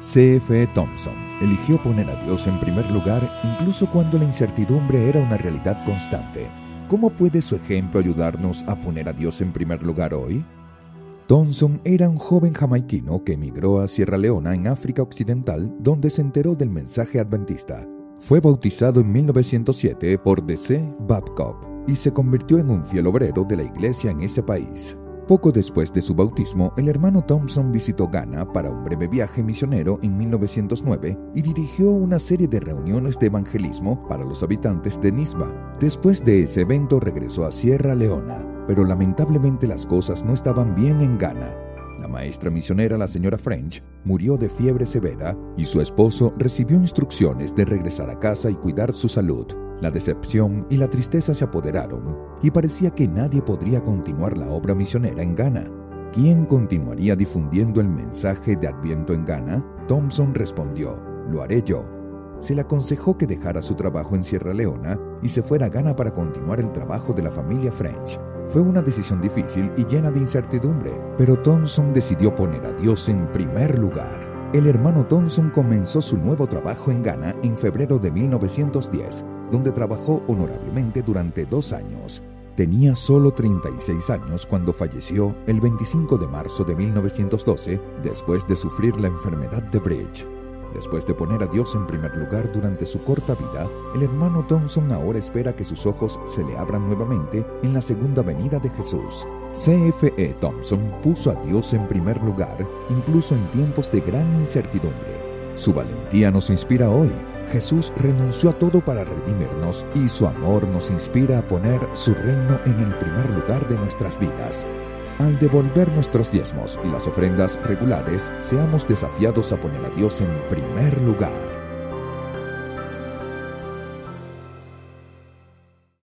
C.F. Thompson eligió poner a Dios en primer lugar incluso cuando la incertidumbre era una realidad constante. ¿Cómo puede su ejemplo ayudarnos a poner a Dios en primer lugar hoy? Thompson era un joven jamaiquino que emigró a Sierra Leona en África Occidental donde se enteró del mensaje adventista. Fue bautizado en 1907 por D.C. Babcock y se convirtió en un fiel obrero de la iglesia en ese país. Poco después de su bautismo, el hermano Thompson visitó Ghana para un breve viaje misionero en 1909 y dirigió una serie de reuniones de evangelismo para los habitantes de Nisba. Después de ese evento regresó a Sierra Leona, pero lamentablemente las cosas no estaban bien en Ghana. La maestra misionera, la señora French, murió de fiebre severa y su esposo recibió instrucciones de regresar a casa y cuidar su salud. La decepción y la tristeza se apoderaron y parecía que nadie podría continuar la obra misionera en Ghana. ¿Quién continuaría difundiendo el mensaje de Adviento en Ghana? Thompson respondió, lo haré yo. Se le aconsejó que dejara su trabajo en Sierra Leona y se fuera a Ghana para continuar el trabajo de la familia French. Fue una decisión difícil y llena de incertidumbre, pero Thompson decidió poner a Dios en primer lugar. El hermano Thompson comenzó su nuevo trabajo en Ghana en febrero de 1910 donde trabajó honorablemente durante dos años. Tenía solo 36 años cuando falleció el 25 de marzo de 1912 después de sufrir la enfermedad de Bridge. Después de poner a Dios en primer lugar durante su corta vida, el hermano Thompson ahora espera que sus ojos se le abran nuevamente en la segunda venida de Jesús. C.F.E. Thompson puso a Dios en primer lugar, incluso en tiempos de gran incertidumbre. Su valentía nos inspira hoy Jesús renunció a todo para redimirnos y su amor nos inspira a poner su reino en el primer lugar de nuestras vidas. Al devolver nuestros diezmos y las ofrendas regulares, seamos desafiados a poner a Dios en primer lugar.